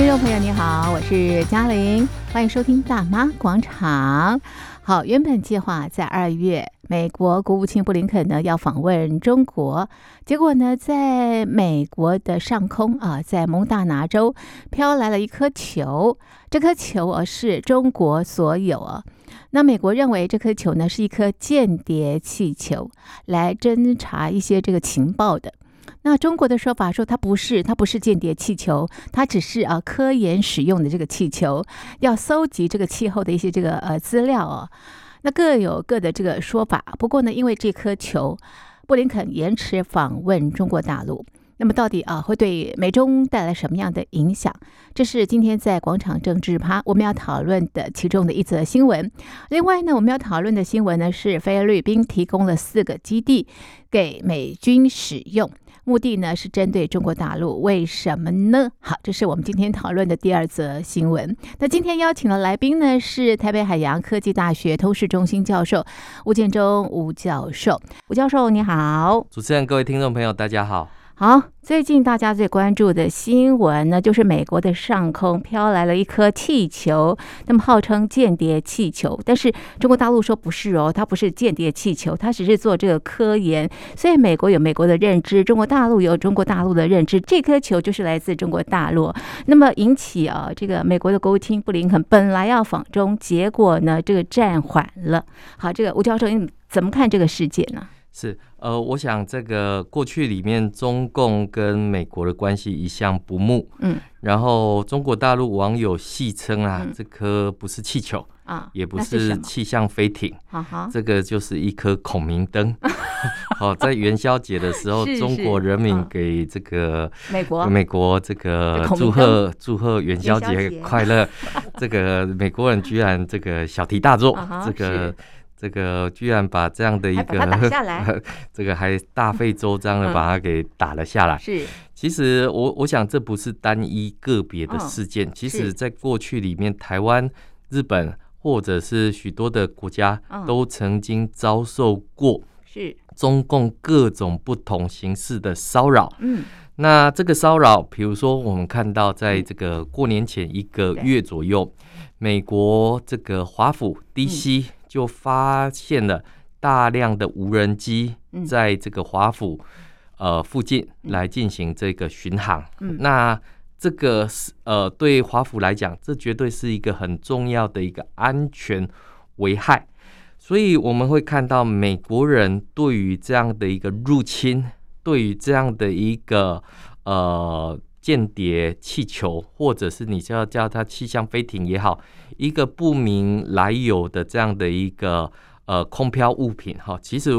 听众朋友，你好，我是嘉玲，欢迎收听《大妈广场》。好，原本计划在二月，美国国务卿布林肯呢要访问中国，结果呢，在美国的上空啊，在蒙大拿州飘来了一颗球，这颗球啊是中国所有啊。那美国认为这颗球呢是一颗间谍气球，来侦查一些这个情报的。那中国的说法说它不是，它不是间谍气球，它只是啊科研使用的这个气球，要搜集这个气候的一些这个呃资料哦。那各有各的这个说法。不过呢，因为这颗球，布林肯延迟访问中国大陆。那么到底啊会对美中带来什么样的影响？这是今天在广场政治趴我们要讨论的其中的一则新闻。另外呢，我们要讨论的新闻呢是菲律宾提供了四个基地给美军使用，目的呢是针对中国大陆。为什么呢？好，这是我们今天讨论的第二则新闻。那今天邀请的来宾呢是台北海洋科技大学通识中心教授吴建中吴教授。吴教授你好，主持人各位听众朋友大家好。好，最近大家最关注的新闻呢，就是美国的上空飘来了一颗气球，那么号称间谍气球，但是中国大陆说不是哦，它不是间谍气球，它只是做这个科研，所以美国有美国的认知，中国大陆有中国大陆的认知，这颗球就是来自中国大陆，那么引起啊，这个美国的国务卿布林肯本来要访中，结果呢，这个暂缓了。好，这个吴教授你怎么看这个事件呢？是，呃，我想这个过去里面，中共跟美国的关系一向不睦，嗯，然后中国大陆网友戏称啊，嗯、这颗不是气球啊，也不是气象飞艇，这个就是一颗孔明灯。好、哦，在元宵节的时候，是是中国人民给这个美国美国这个祝贺祝贺元宵节快乐，这个美国人居然这个小题大做，啊、这个。这个居然把这样的一个，这个还大费周章的把它给打了下来。是，其实我我想这不是单一个别的事件，其实在过去里面，台湾、日本或者是许多的国家都曾经遭受过是。中共各种不同形式的骚扰。嗯，那这个骚扰，比如说我们看到在这个过年前一个月左右，美国这个华府 DC。就发现了大量的无人机在这个华府呃附近来进行这个巡航。那这个是呃对华府来讲，这绝对是一个很重要的一个安全危害。所以我们会看到美国人对于这样的一个入侵，对于这样的一个呃间谍气球，或者是你就要叫它气象飞艇也好。一个不明来由的这样的一个呃空飘物品哈，其实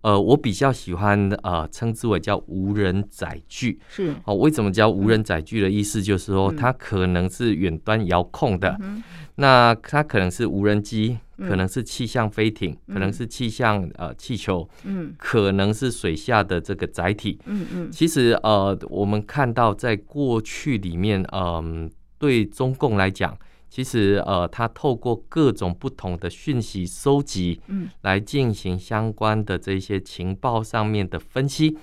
呃我比较喜欢呃称之为叫无人载具。是。哦，为什么叫无人载具的意思？就是说它可能是远端遥控的，嗯、那它可能是无人机，可能是气象飞艇，嗯、可能是气象呃气球，嗯，可能是水下的这个载体，嗯嗯，其实呃我们看到在过去里面，嗯、呃，对中共来讲。其实，呃，他透过各种不同的讯息收集，嗯，来进行相关的这些情报上面的分析。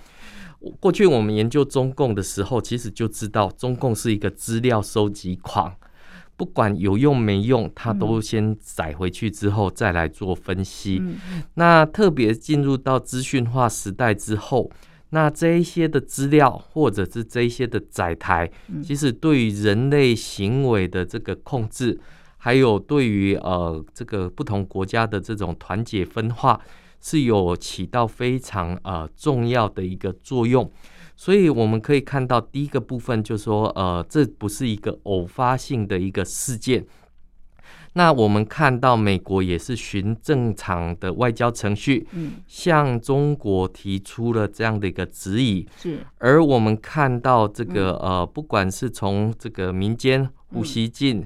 过去我们研究中共的时候，其实就知道中共是一个资料收集狂，不管有用没用，他都先载回去之后再来做分析。那特别进入到资讯化时代之后。那这一些的资料，或者是这一些的载台，其实对于人类行为的这个控制，还有对于呃这个不同国家的这种团结分化，是有起到非常呃重要的一个作用。所以我们可以看到，第一个部分就是说，呃，这不是一个偶发性的一个事件。那我们看到，美国也是循正常的外交程序，向中国提出了这样的一个质疑。是，而我们看到这个呃，不管是从这个民间胡锡进，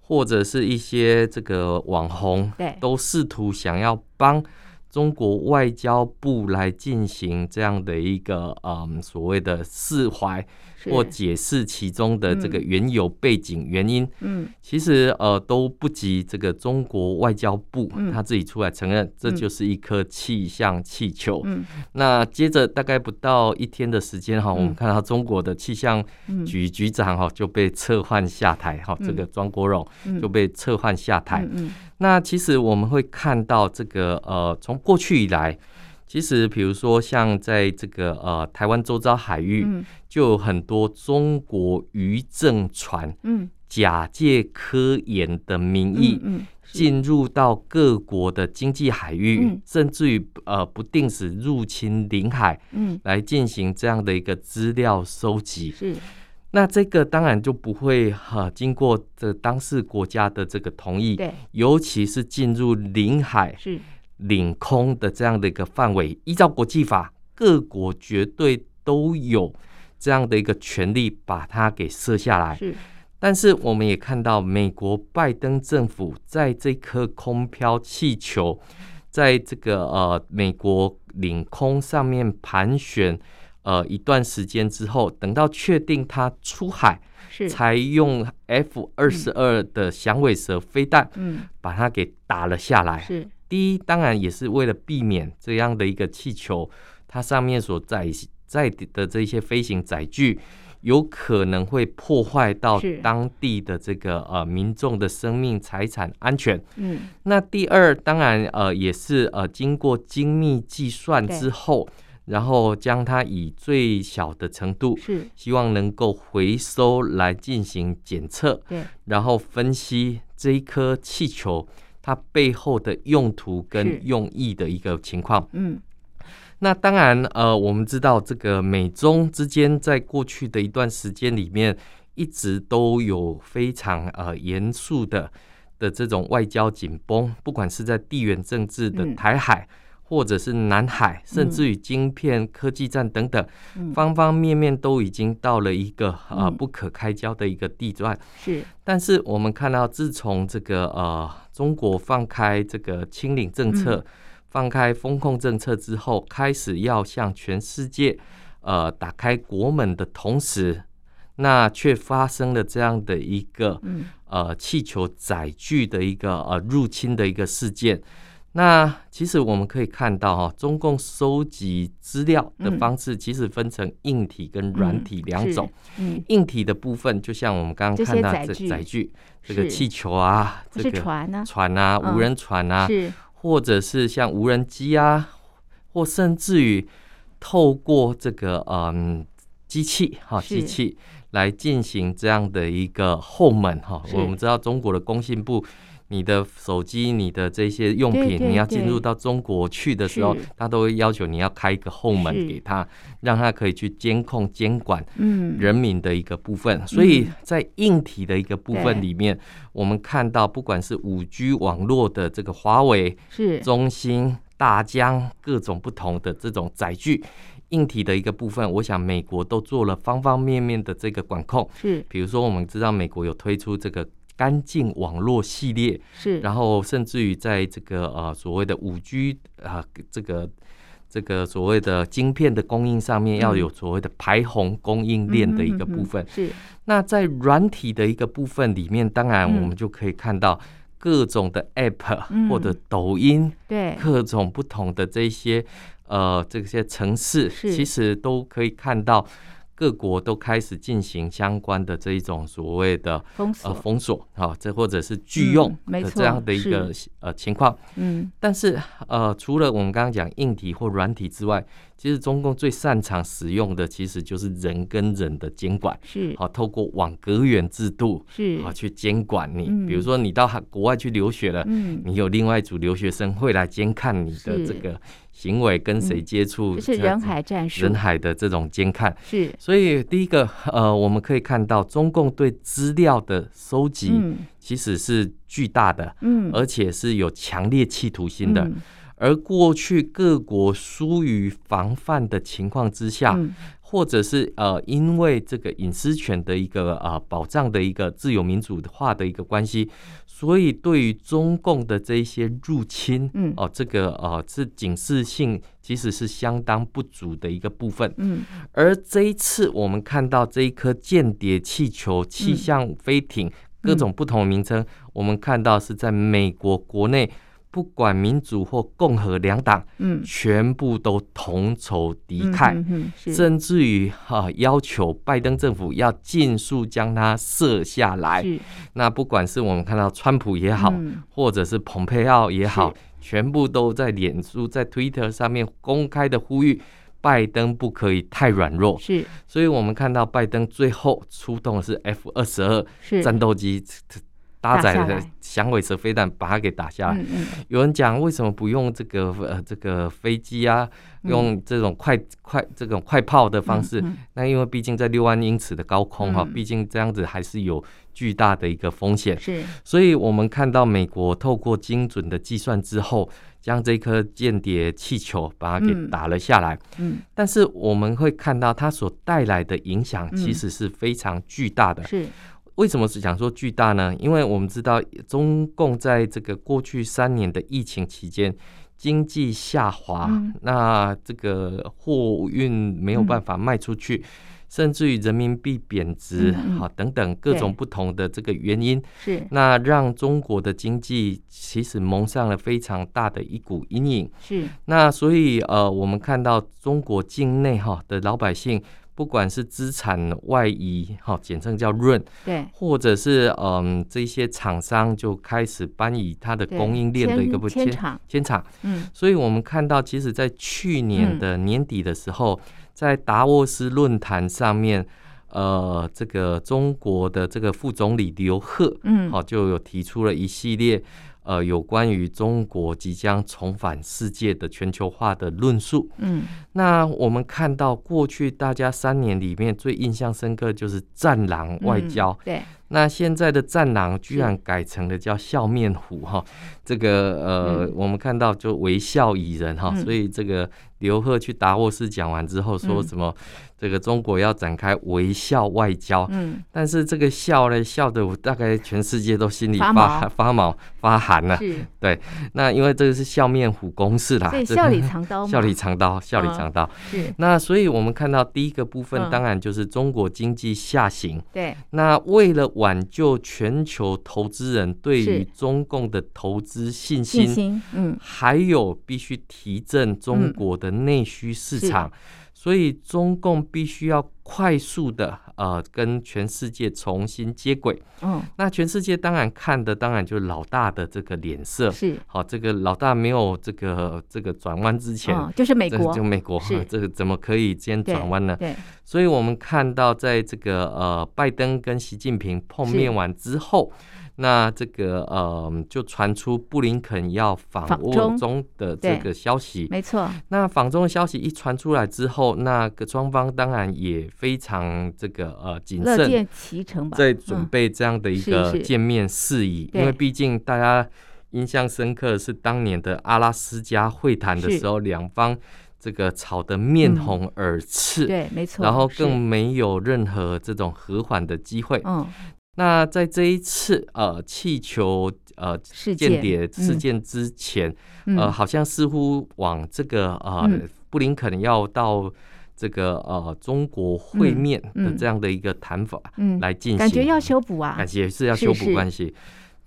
或者是一些这个网红，都试图想要帮中国外交部来进行这样的一个嗯所谓的释怀或解释其中的这个缘由背景原因，嗯，其实呃都不及这个中国外交部他自己出来承认，这就是一颗气象气球。嗯，那接着大概不到一天的时间哈，我们看到中国的气象局局长哈就被撤换下台哈，这个庄国荣就被撤换下台。嗯，那其实我们会看到这个呃从过去以来。其实，比如说像在这个呃台湾周遭海域，就有很多中国渔政船，嗯，假借科研的名义，嗯，进入到各国的经济海域，甚至于呃不定时入侵领海，嗯，来进行这样的一个资料收集。是，那这个当然就不会哈经过这当事国家的这个同意，对，尤其是进入领海是。领空的这样的一个范围，依照国际法，各国绝对都有这样的一个权利把它给设下来。是，但是我们也看到，美国拜登政府在这颗空飘气球，在这个呃美国领空上面盘旋呃一段时间之后，等到确定它出海，是才用 F 二十二的响尾蛇飞弹，嗯，把它给打了下来。是。第一，当然也是为了避免这样的一个气球，它上面所载载的这些飞行载具，有可能会破坏到当地的这个呃民众的生命财产安全。嗯，那第二，当然呃也是呃经过精密计算之后，然后将它以最小的程度，是希望能够回收来进行检测，对，然后分析这一颗气球。它背后的用途跟用意的一个情况，嗯，那当然，呃，我们知道这个美中之间在过去的一段时间里面，一直都有非常呃严肃的的这种外交紧绷，不管是在地缘政治的台海。嗯或者是南海，甚至于晶片科技战等等，嗯、方方面面都已经到了一个啊、呃、不可开交的一个地段。是，但是我们看到，自从这个呃中国放开这个清零政策、嗯、放开风控政策之后，开始要向全世界呃打开国门的同时，那却发生了这样的一个、嗯、呃气球载具的一个呃入侵的一个事件。那其实我们可以看到哈，中共收集资料的方式其实分成硬体跟软体两种。硬体的部分就像我们刚刚看到这载具，这个气球啊，这个船啊，船啊，无人船啊，或者是像无人机啊，或甚至于透过这个嗯机器哈机器来进行这样的一个后门哈。我们知道中国的工信部。你的手机、你的这些用品，对对对，你要进入到中国去的时候，他都会要求你要开一个后门给他，让他可以去监控、监管人民的一个部分。嗯、所以在硬体的一个部分里面，我们看到不管是五 G 网络的这个华为、是。中兴、大疆各种不同的这种载具，硬体的一个部分，我想美国都做了方方面面的这个管控。是，比如说我们知道美国有推出这个。干净网络系列是，然后甚至于在这个呃所谓的五 G 啊这个这个所谓的晶片的供应上面，要有所谓的排洪供应链的一个部分。是，那在软体的一个部分里面，当然我们就可以看到各种的 App 或者抖音，对。各种不同的这些呃这些城市，其实都可以看到。各国都开始进行相关的这一种所谓的封锁，呃，封锁，好，这或者是拒用的这样的一个呃情况。嗯，但是呃，除了我们刚刚讲硬体或软体之外，其实中共最擅长使用的其实就是人跟人的监管，是。好，透过网格员制度是。好去监管你。比如说你到国外去留学了，嗯，你有另外一组留学生会来监看你的这个。行为跟谁接触，是人海战术，人海的这种监看是。所以第一个，呃，我们可以看到中共对资料的收集其实是巨大的，嗯，而且是有强烈企图心的。而过去各国疏于防范的情况之下，或者是呃，因为这个隐私权的一个呃保障的一个自由民主化的一个关系。所以对于中共的这一些入侵，嗯，哦，这个哦是警示性其实是相当不足的一个部分，嗯，而这一次我们看到这一颗间谍气球、气象飞艇，各种不同的名称，我们看到是在美国国内。不管民主或共和两党，嗯，全部都同仇敌忾，甚至于哈、啊、要求拜登政府要尽速将它射下来。是那不管是我们看到川普也好，嗯、或者是蓬佩奥也好，全部都在脸书、在 Twitter 上面公开的呼吁拜登不可以太软弱。是，所以我们看到拜登最后出动的是 F 二十二战斗机。搭载的响尾蛇飞弹把它给打下来。嗯嗯、有人讲为什么不用这个呃这个飞机啊？用这种快快这种快炮的方式？那因为毕竟在六万英尺的高空哈、啊，毕、嗯、竟这样子还是有巨大的一个风险。是，所以我们看到美国透过精准的计算之后，将这颗间谍气球把它给打了下来。嗯，嗯但是我们会看到它所带来的影响其实是非常巨大的。是。为什么是讲说巨大呢？因为我们知道中共在这个过去三年的疫情期间，经济下滑，嗯、那这个货运没有办法卖出去，嗯、甚至于人民币贬值，好、嗯、等等各种不同的这个原因，是那让中国的经济其实蒙上了非常大的一股阴影。是那所以呃，我们看到中国境内哈的老百姓。不管是资产外移，哈，简称叫润，对，或者是嗯，这些厂商就开始搬移它的供应链的一个不迁厂，迁厂，嗯，所以我们看到，其实，在去年的年底的时候，嗯、在达沃斯论坛上面，呃，这个中国的这个副总理刘鹤，嗯，好，就有提出了一系列。呃，有关于中国即将重返世界的全球化的论述。嗯，那我们看到过去大家三年里面最印象深刻就是战狼外交。嗯、对。那现在的战狼居然改成了叫笑面虎哈，这个呃，嗯、我们看到就微笑以人哈，所以这个刘鹤去达沃斯讲完之后说什么，这个中国要展开微笑外交，嗯，但是这个笑呢，笑的我大概全世界都心里发发毛。发，毛发寒了，是。对，那因为这个是笑面虎公式啦，笑里藏刀，笑里藏刀，笑里藏刀，是，那所以我们看到第一个部分，当然就是中国经济下行，对，那为了挽救全球投资人对于中共的投资信心，嗯，还有必须提振中国的内需市场，所以中共必须要快速的呃跟全世界重新接轨。嗯，那全世界当然看的当然就是老大的这个脸色，是好，这个老大没有这个这个转弯之前，就是美国，就美国，这个怎么可以先转弯呢？对。所以，我们看到，在这个呃，拜登跟习近平碰面完之后，是那这个呃，就传出布林肯要访问中的这个消息。没错。那访中的消息一传出来之后，那个双方当然也非常这个呃谨慎，在准备这样的一个见面事宜，嗯、因为毕竟大家印象深刻的是当年的阿拉斯加会谈的时候，两方。这个吵得面红耳赤，嗯、对，没错，然后更没有任何这种和缓的机会。嗯，那在这一次呃气球呃间谍事件之前，嗯、呃，好像似乎往这个呃、嗯、布林肯要到这个呃中国会面的这样的一个谈法来进行，嗯嗯、感觉要修补啊，感觉是要修补关系。是是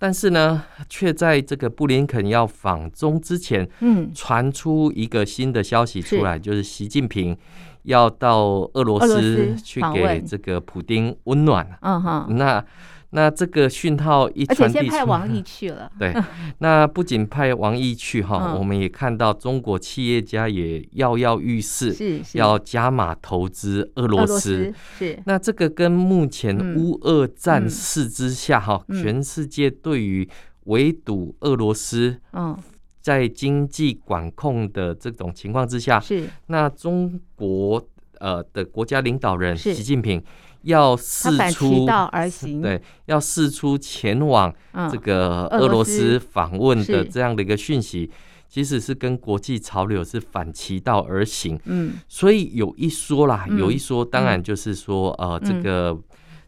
但是呢，却在这个布林肯要访中之前，嗯，传出一个新的消息出来，是就是习近平要到俄罗斯去给这个普丁温暖。嗯哼，那。那这个讯号一传递而且先派王毅去了。对，那不仅派王毅去哈，我们也看到中国企业家也跃跃欲试，是要加码投资俄罗斯。是，那这个跟目前乌俄战事之下哈，全世界对于围堵俄罗斯，嗯，在经济管控的这种情况之下，是。那中国呃的国家领导人习近平。要试出 对，要试出前往这个俄罗斯访问的这样的一个讯息，其实是跟国际潮流是反其道而行。嗯，所以有一说啦，有一说，当然就是说，呃，这个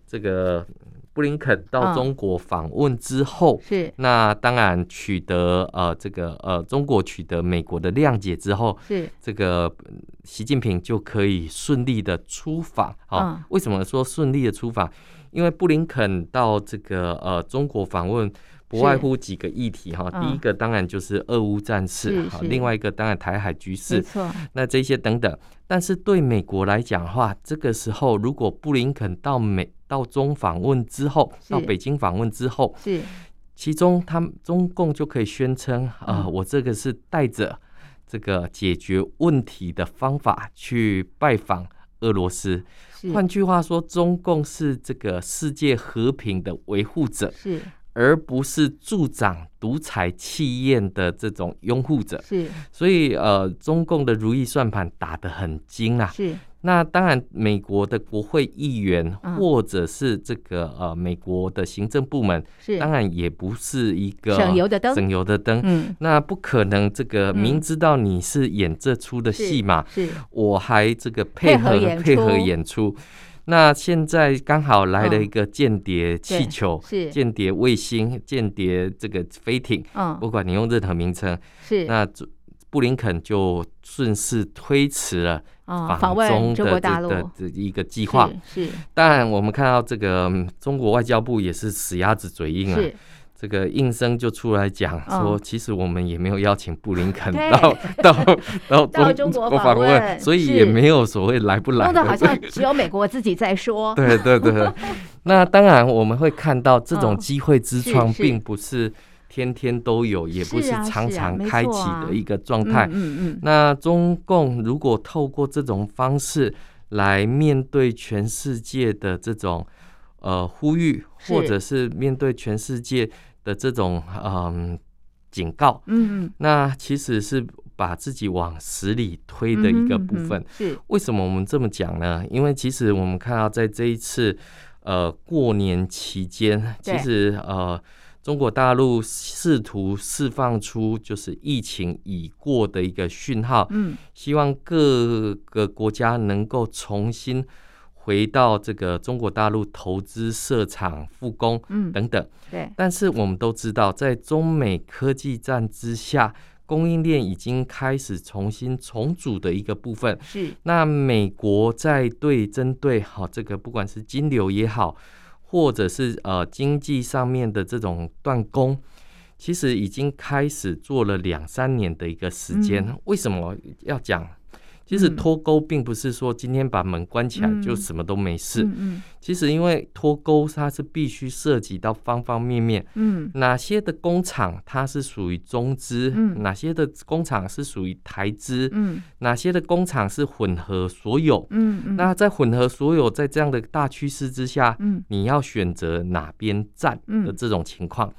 这个布林肯到中国访问之后，是、哦、那当然取得呃这个呃中国取得美国的谅解之后，是这个习近平就可以顺利的出访。啊、哦，为什么说顺利的出访？因为布林肯到这个呃中国访问。不外乎几个议题哈，第一个当然就是俄乌战事哈，另外一个当然台海局势，那这些等等。但是对美国来讲的话，这个时候如果布林肯到美到中访问之后，到北京访问之后，是其中他们中共就可以宣称啊，我这个是带着这个解决问题的方法去拜访俄罗斯。换句话说，中共是这个世界和平的维护者。是。而不是助长独裁气焰的这种拥护者，是，所以呃，中共的如意算盘打得很精啊。是，那当然，美国的国会议员或者是这个呃，美国的行政部门，是，当然也不是一个省油的灯，省油的灯。嗯，那不可能，这个明知道你是演这出的戏嘛，是，我还这个配合配合演出。那现在刚好来了一个间谍气球，是。间谍卫星、间谍这个飞艇，嗯，不管你用任何名称，是。那布林肯就顺势推迟了访中的这个这一个计划。是，当然我们看到这个中国外交部也是死鸭子嘴硬啊。这个应声就出来讲说，其实我们也没有邀请布林肯 到到到到中国访问，所以也没有所谓来不来。弄得好像只有美国自己在说。对对对，那当然我们会看到这种机会之窗并不是天天都有，也不是常常开启的一个状态。嗯嗯。那中共如果透过这种方式来面对全世界的这种呃呼吁，或者是面对全世界。的这种嗯警告，嗯，那其实是把自己往死里推的一个部分。嗯、是为什么我们这么讲呢？因为其实我们看到在这一次呃过年期间，其实呃中国大陆试图释放出就是疫情已过的一个讯号，嗯，希望各个国家能够重新。回到这个中国大陆投资设厂复工，嗯，等等，对。但是我们都知道，在中美科技战之下，供应链已经开始重新重组的一个部分。是。那美国在对针对好这个，不管是金流也好，或者是呃经济上面的这种断供，其实已经开始做了两三年的一个时间。嗯。为什么要讲？其实脱钩并不是说今天把门关起来就什么都没事。其实因为脱钩它是必须涉及到方方面面。哪些的工厂它是属于中资？哪些的工厂是属于台资？哪些的工厂是混合所有？那在混合所有，在这样的大趋势之下，你要选择哪边站的这种情况？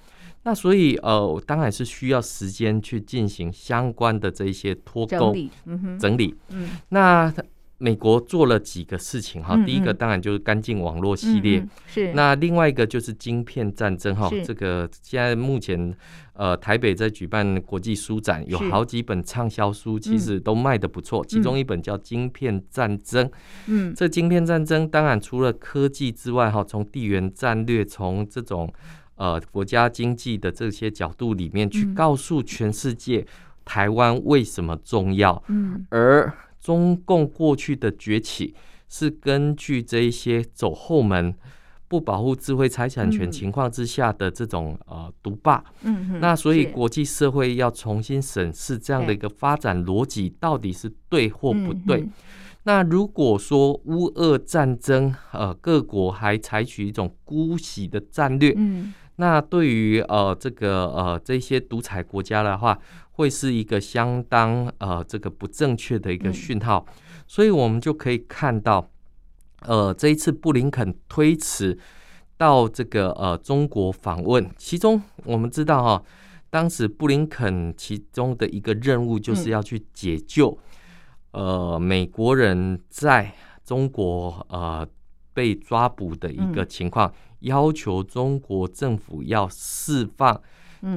那所以，呃，当然是需要时间去进行相关的这一些脱钩整理。嗯、整理。嗯。那美国做了几个事情哈，嗯嗯，第一个当然就是干净网络系列。是。那另外一个就是晶片战争哈，这个现在目前呃台北在举办国际书展，有好几本畅销书，其实都卖的不错。其中一本叫《晶片战争》。嗯。这晶片战争当然除了科技之外哈，从地缘战略，从这种。呃，国家经济的这些角度里面，去告诉全世界，嗯、台湾为什么重要？嗯，而中共过去的崛起是根据这一些走后门、不保护智慧财产权情况之下的这种呃独霸。嗯，那所以国际社会要重新审视这样的一个发展逻辑到底是对或不对。嗯、那如果说乌俄战争，呃，各国还采取一种姑息的战略，嗯。那对于呃这个呃这些独裁国家的话，会是一个相当呃这个不正确的一个讯号，嗯、所以我们就可以看到，呃这一次布林肯推迟到这个呃中国访问，其中我们知道哈、哦，当时布林肯其中的一个任务就是要去解救、嗯、呃美国人在中国呃被抓捕的一个情况。嗯要求中国政府要释放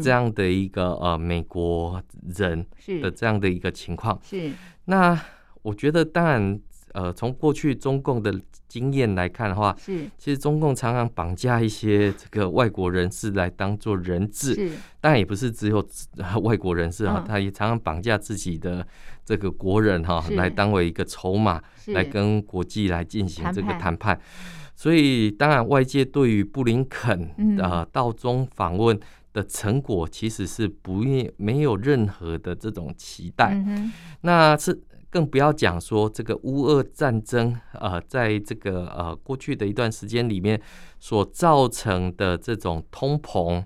这样的一个、嗯、呃美国人的这样的一个情况。是。那我觉得当然呃，从过去中共的经验来看的话，是。其实中共常常绑架一些这个外国人士来当做人质，是。当然也不是只有 外国人士哈，他也常常绑架自己的这个国人哈，来当为一个筹码，来跟国际来进行这个谈判。所以，当然外界对于布林肯呃到中访问的成果，其实是不没有任何的这种期待。那是更不要讲说这个乌俄战争呃，在这个呃过去的一段时间里面所造成的这种通膨。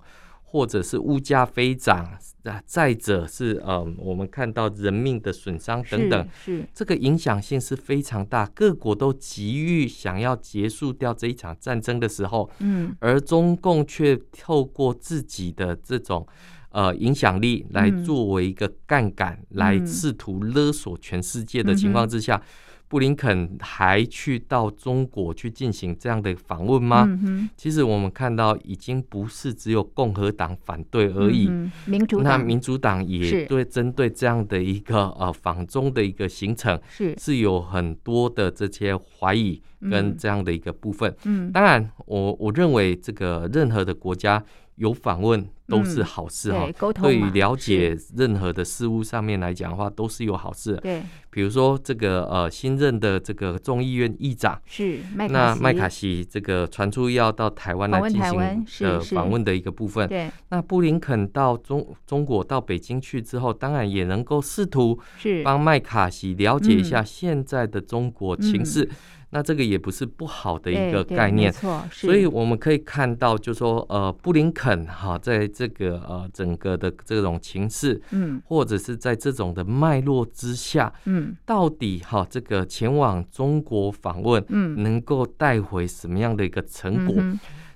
或者是物价飞涨，再者是呃，我们看到人命的损伤等等，是这个影响性是非常大。各国都急于想要结束掉这一场战争的时候，嗯，而中共却透过自己的这种呃影响力来作为一个杠杆，来试图勒索全世界的情况之下。布林肯还去到中国去进行这样的访问吗？嗯、其实我们看到，已经不是只有共和党反对而已，嗯、民主那民主党也对针对这样的一个呃访中的一个行程是是有很多的这些怀疑跟这样的一个部分。嗯，当然我我认为这个任何的国家。有访问都是好事哈，对于了解任何的事物上面来讲的话，都是有好事。对，比如说这个呃新任的这个众议院议长是那麦卡锡，这个传出要到台湾来进行呃访问的一个部分。对，那布林肯到中中国到北京去之后，当然也能够试图是。帮麦卡锡了解一下现在的中国情势。那这个也不是不好的一个概念，所以我们可以看到，就是说，呃，布林肯哈，在这个呃整个的这种情势，嗯，或者是在这种的脉络之下，嗯，到底哈这个前往中国访问，嗯，能够带回什么样的一个成果？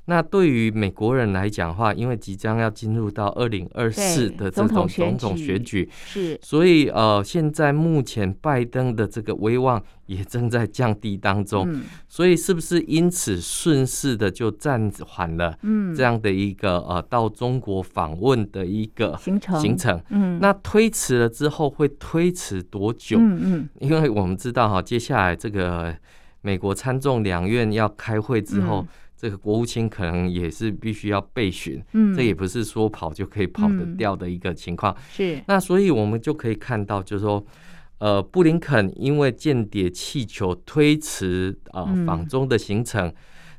那对于美国人来讲的话，因为即将要进入到二零二四的这种总统选举，是，所以呃，现在目前拜登的这个威望也正在降低当中，嗯、所以是不是因此顺势的就暂缓了这样的一个呃到中国访问的一个行程？行程，嗯，那推迟了之后会推迟多久？嗯嗯，因为我们知道哈，接下来这个美国参众两院要开会之后。嗯这个国务卿可能也是必须要备选，嗯，这也不是说跑就可以跑得掉的一个情况。是，那所以我们就可以看到，就是说，呃，布林肯因为间谍气球推迟啊访中的行程，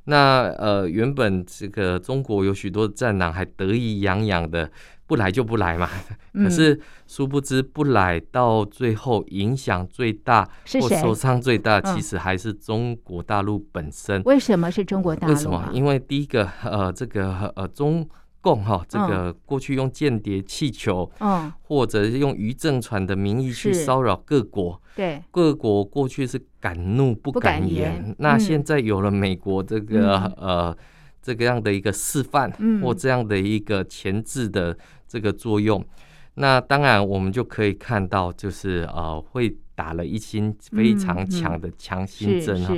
那呃原本这个中国有许多的战狼还得意洋洋的。不来就不来嘛，可是殊不知不来到最后影响最大或受伤最大，其实还是中国大陆本身。为什么是中国大陆？为什么？因为第一个，呃，这个呃中共哈，这个过去用间谍气球，嗯，或者用渔政船的名义去骚扰各国，对，各国过去是敢怒不敢言，那现在有了美国这个呃这个样的一个示范，或这样的一个前置的。这个作用，那当然我们就可以看到，就是呃，会打了一针非常强的强心针哈。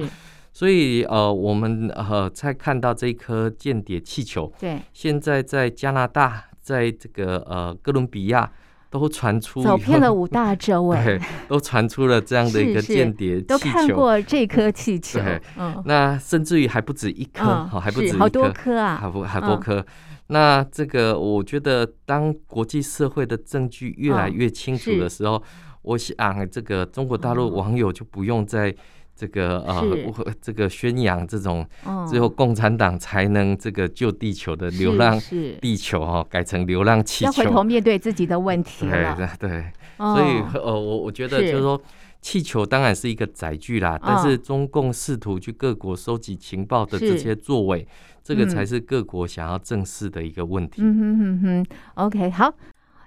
所以呃，我们呃，才看到这一颗间谍气球，对，现在在加拿大，在这个呃哥伦比亚都传出走遍了五大洲，哎，都传出了这样的一个间谍气球，都看过这颗气球，对，嗯，那甚至于还不止一颗，还不止一颗，好多颗啊，好好多颗。那这个，我觉得当国际社会的证据越来越清楚的时候，哦、我想这个中国大陆网友就不用再这个呃这个宣扬这种只有共产党才能这个救地球的流浪地球哈，改成流浪气球，要回头面对自己的问题了。对对所以呃，我我觉得就是说，气球当然是一个载具啦，是但是中共试图去各国收集情报的这些作为。这个才是各国想要正视的一个问题。嗯哼哼哼，OK，好，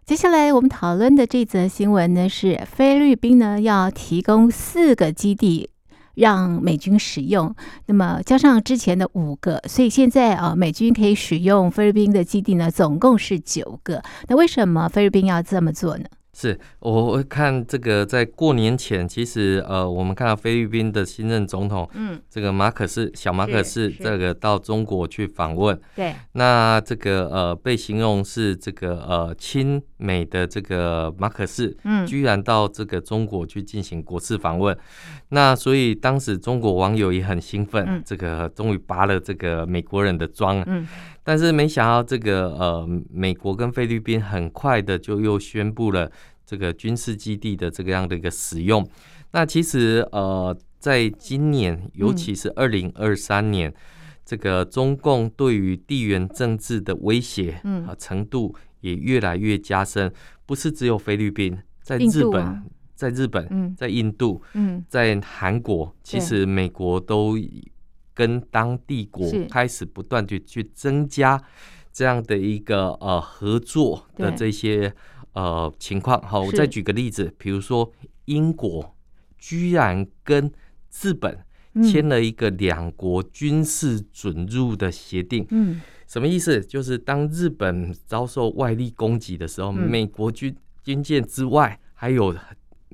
接下来我们讨论的这则新闻呢，是菲律宾呢要提供四个基地让美军使用，那么加上之前的五个，所以现在啊美军可以使用菲律宾的基地呢，总共是九个。那为什么菲律宾要这么做呢？是，我看这个在过年前，其实呃，我们看到菲律宾的新任总统，嗯，这个马可仕小马可仕这个到中国去访问，对，那这个呃被形容是这个呃亲美的这个马可仕，嗯，居然到这个中国去进行国事访问，那所以当时中国网友也很兴奋，嗯、这个终于拔了这个美国人的妆，嗯。但是没想到，这个呃，美国跟菲律宾很快的就又宣布了这个军事基地的这个样的一个使用。那其实呃，在今年，尤其是二零二三年，嗯、这个中共对于地缘政治的威胁啊程度也越来越加深。不是只有菲律宾，在日本，啊、在日本，在印度，嗯、在韩国，其实美国都。跟当地国开始不断的去增加这样的一个呃合作的这些呃情况。好，我再举个例子，比如说英国居然跟日本签了一个两国军事准入的协定。嗯，什么意思？就是当日本遭受外力攻击的时候，美国军军舰之外还有。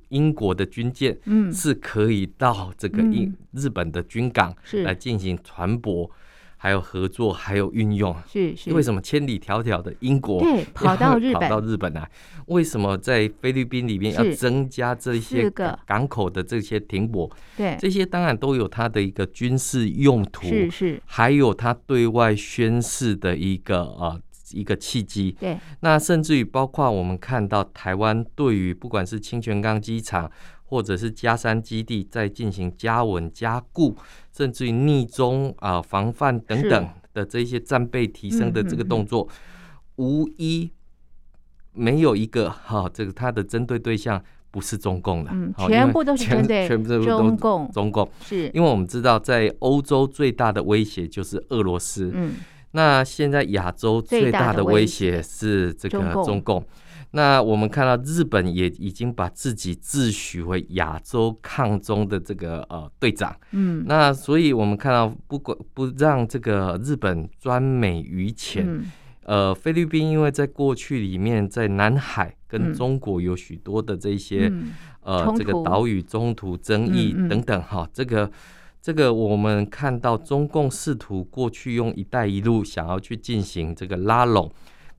英国的军舰是可以到这个英日本的军港来进行船舶，还有合作，还有运用。是是，为什么千里迢迢的英国跑到日本跑到日本来？为什么在菲律宾里面要增加这些港口的这些停泊？对，这些当然都有它的一个军事用途，是是，还有它对外宣示的一个呃。一个契机，对，那甚至于包括我们看到台湾对于不管是清泉岗机场或者是加山基地，在进行加稳加固，甚至于逆中啊防范等等的这些战备提升的这个动作，无一没有一个哈，这个它的针对对象不是中共的，嗯，全部都是针对全部都中共，中共。是。因为我们知道在欧洲最大的威胁就是俄罗斯，嗯。那现在亚洲最大的威胁是这个中共。那我们看到日本也已经把自己自诩为亚洲抗中的这个呃队长。嗯。那所以我们看到不管不让这个日本专美于前，呃，菲律宾因为在过去里面在南海跟中国有许多的这些呃这个岛屿中途争议等等哈，这个。这个我们看到中共试图过去用“一带一路”想要去进行这个拉拢，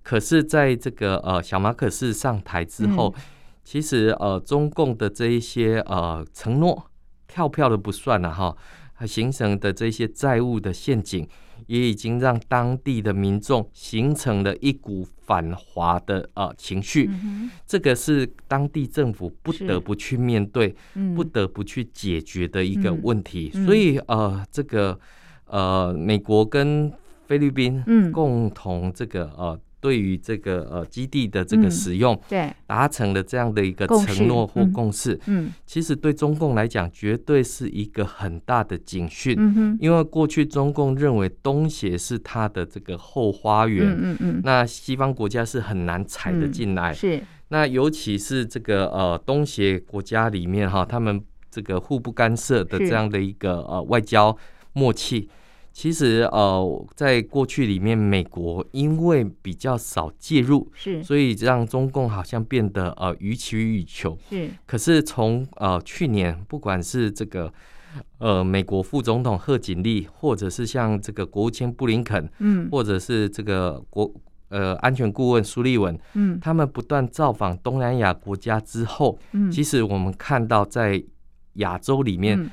可是在这个呃小马可仕上台之后，嗯、其实呃中共的这一些呃承诺跳票的不算了哈，形成的这些债务的陷阱。也已经让当地的民众形成了一股反华的呃情绪，嗯、这个是当地政府不得不去面对、嗯、不得不去解决的一个问题。嗯、所以呃，这个呃，美国跟菲律宾共同这个呃。对于这个呃基地的这个使用，对。达成了这样的一个承诺或共识，嗯，其实对中共来讲，绝对是一个很大的警讯，嗯哼，因为过去中共认为东协是它的这个后花园，嗯嗯，那西方国家是很难踩得进来，是，那尤其是这个呃东协国家里面哈，他们这个互不干涉的这样的一个呃外交默契。其实呃，在过去里面，美国因为比较少介入，是，所以让中共好像变得呃予取予求。是，可是从呃去年，不管是这个呃美国副总统贺锦丽，或者是像这个国务卿布林肯，嗯，或者是这个国呃安全顾问苏利文，嗯，他们不断造访东南亚国家之后，嗯，其实我们看到在亚洲里面。嗯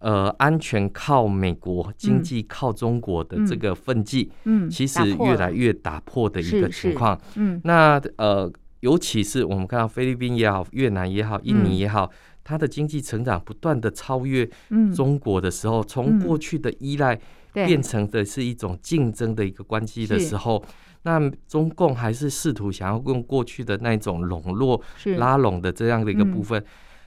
呃，安全靠美国，经济靠中国的这个分际，嗯，其实越来越打破的一个情况。嗯，那呃，尤其是我们看到菲律宾也好，越南也好，印尼也好，嗯、它的经济成长不断的超越中国的时候，从、嗯、过去的依赖变成的是一种竞争的一个关系的时候，那中共还是试图想要用过去的那种笼络、拉拢的这样的一个部分，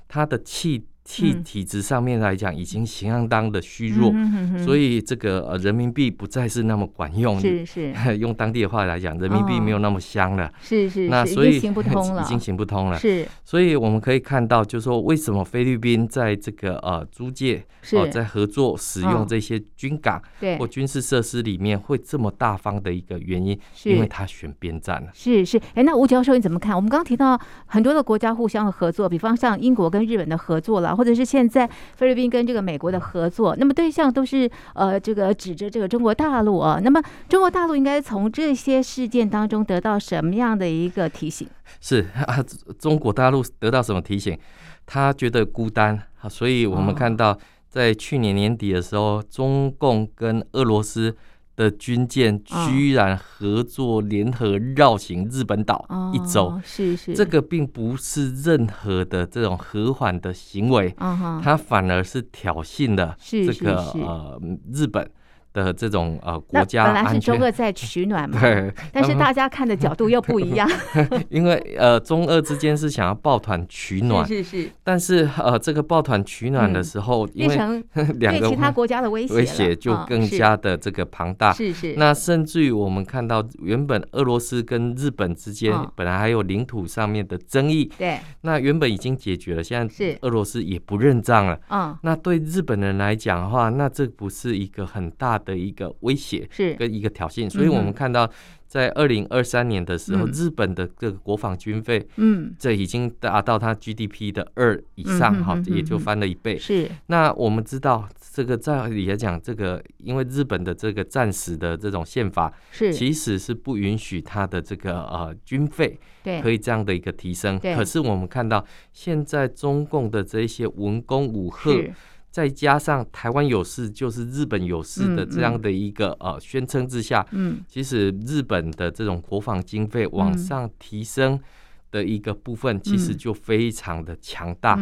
它的气。体体质上面来讲已经相当的虚弱，嗯、所以这个呃人民币不再是那么管用。是 是，用当地的话来讲，人民币没有那么香了。是是，那所以已经行不通了，已经行不通了。是，所以我们可以看到，就是说为什么菲律宾在这个呃租借哦、呃、在合作使用这些军港或军事设施里面会这么大方的一个原因，是因为他选边站了。是是，哎，那吴教授你怎么看？我们刚刚提到很多的国家互相的合作，比方像英国跟日本的合作了。或者是现在菲律宾跟这个美国的合作，那么对象都是呃这个指着这个中国大陆啊。那么中国大陆应该从这些事件当中得到什么样的一个提醒？是啊，中国大陆得到什么提醒？他觉得孤单，所以我们看到在去年年底的时候，中共跟俄罗斯。的军舰居然合作联合绕行日本岛一周，哦，是是，这个并不是任何的这种和缓的行为，它反而是挑衅了这个呃日本。的这种呃国家，本来是中俄在取暖嘛，对，但是大家看的角度又不一样。因为呃中俄之间是想要抱团取暖，是是是。但是呃这个抱团取暖的时候，因为两个其他国家的威胁威胁就更加的这个庞大，是是。那甚至于我们看到，原本俄罗斯跟日本之间本来还有领土上面的争议，对。那原本已经解决了，现在是俄罗斯也不认账了，嗯。那对日本人来讲的话，那这不是一个很大的。一个威胁是。跟一个挑衅，所以我们看到在二零二三年的时候，日本的这个国防军费，嗯，这已经达到它 GDP 的二以上，哈，也就翻了一倍。是，那我们知道这个在理来讲，这个因为日本的这个战时的这种宪法，是。其实是不允许它的这个呃军费对。可以这样的一个提升。可是我们看到现在中共的这一些文攻武吓。再加上台湾有事就是日本有事的这样的一个呃宣称之下，嗯，其实日本的这种国防经费往上提升的一个部分，其实就非常的强大。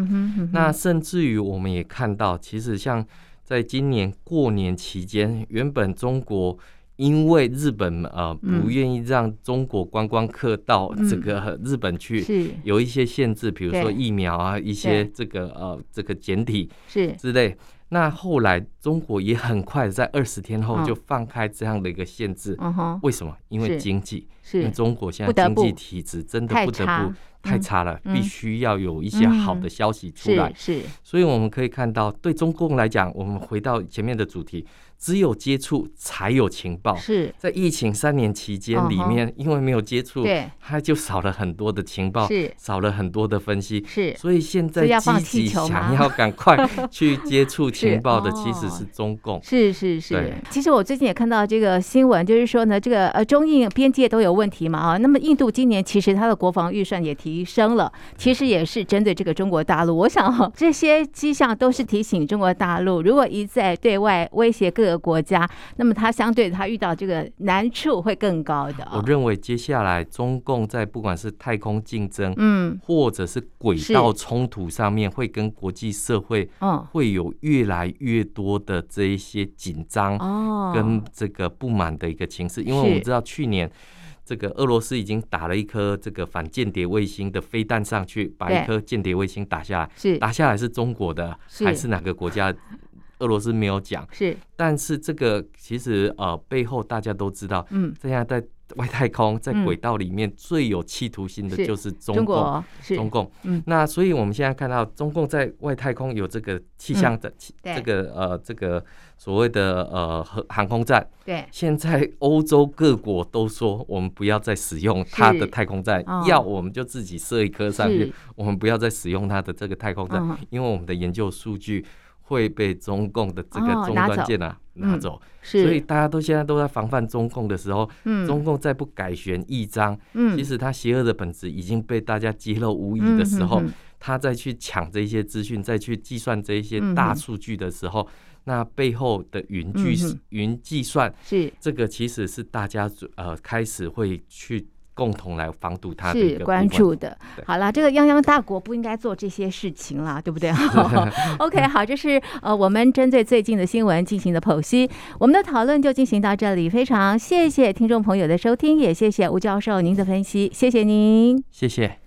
那甚至于我们也看到，其实像在今年过年期间，原本中国。因为日本呃不愿意让中国观光客到这个日本去，是。有一些限制，比如说疫苗啊，一些这个呃这个简体是。之类。那后来中国也很快在二十天后就放开这样的一个限制。为什么？因为经济，因为中国现在经济体质真的不得不太差了，必须要有一些好的消息出来。是，所以我们可以看到，对中共来讲，我们回到前面的主题。只有接触才有情报。是在疫情三年期间里面，因为没有接触，对，他就少了很多的情报，是少了很多的分析，是。所以现在积极想要赶快去接触情报的，其实是中共。是是是。其实我最近也看到这个新闻，就是说呢，这个呃中印边界都有问题嘛啊。那么印度今年其实它的国防预算也提升了，其实也是针对这个中国大陆。我想，这些迹象都是提醒中国大陆，如果一再对外威胁各。个国家，那么他相对他遇到这个难处会更高的。我认为接下来中共在不管是太空竞争，嗯，或者是轨道冲突上面，会跟国际社会，嗯，会有越来越多的这一些紧张哦，跟这个不满的一个情势。因为我们知道去年这个俄罗斯已经打了一颗这个反间谍卫星的飞弹上去，把一颗间谍卫星打下来，是。打下来是中国的还是哪个国家？俄罗斯没有讲，是，但是这个其实呃背后大家都知道，嗯，现在在外太空在轨道里面最有企图心的就是中共，中共，嗯，那所以我们现在看到中共在外太空有这个气象的，这个呃这个所谓的呃航航空站，对，现在欧洲各国都说我们不要再使用它的太空站，要我们就自己设一颗上去，我们不要再使用它的这个太空站，因为我们的研究数据。会被中共的这个终端舰啊拿走，所以大家都现在都在防范中共的时候，中共再不改弦易张，其实他邪恶的本质已经被大家揭露无疑的时候，他再去抢这些资讯，再去计算这些大数据的时候，那背后的云计云计算，是。这个其实是大家呃开始会去。共同来防堵他是关注的。好了，这个泱泱大国不应该做这些事情了，对不对？OK，好，这是呃我们针对最近的新闻进行的剖析。我们的讨论就进行到这里，非常谢谢听众朋友的收听，也谢谢吴教授您的分析，谢谢您，谢谢。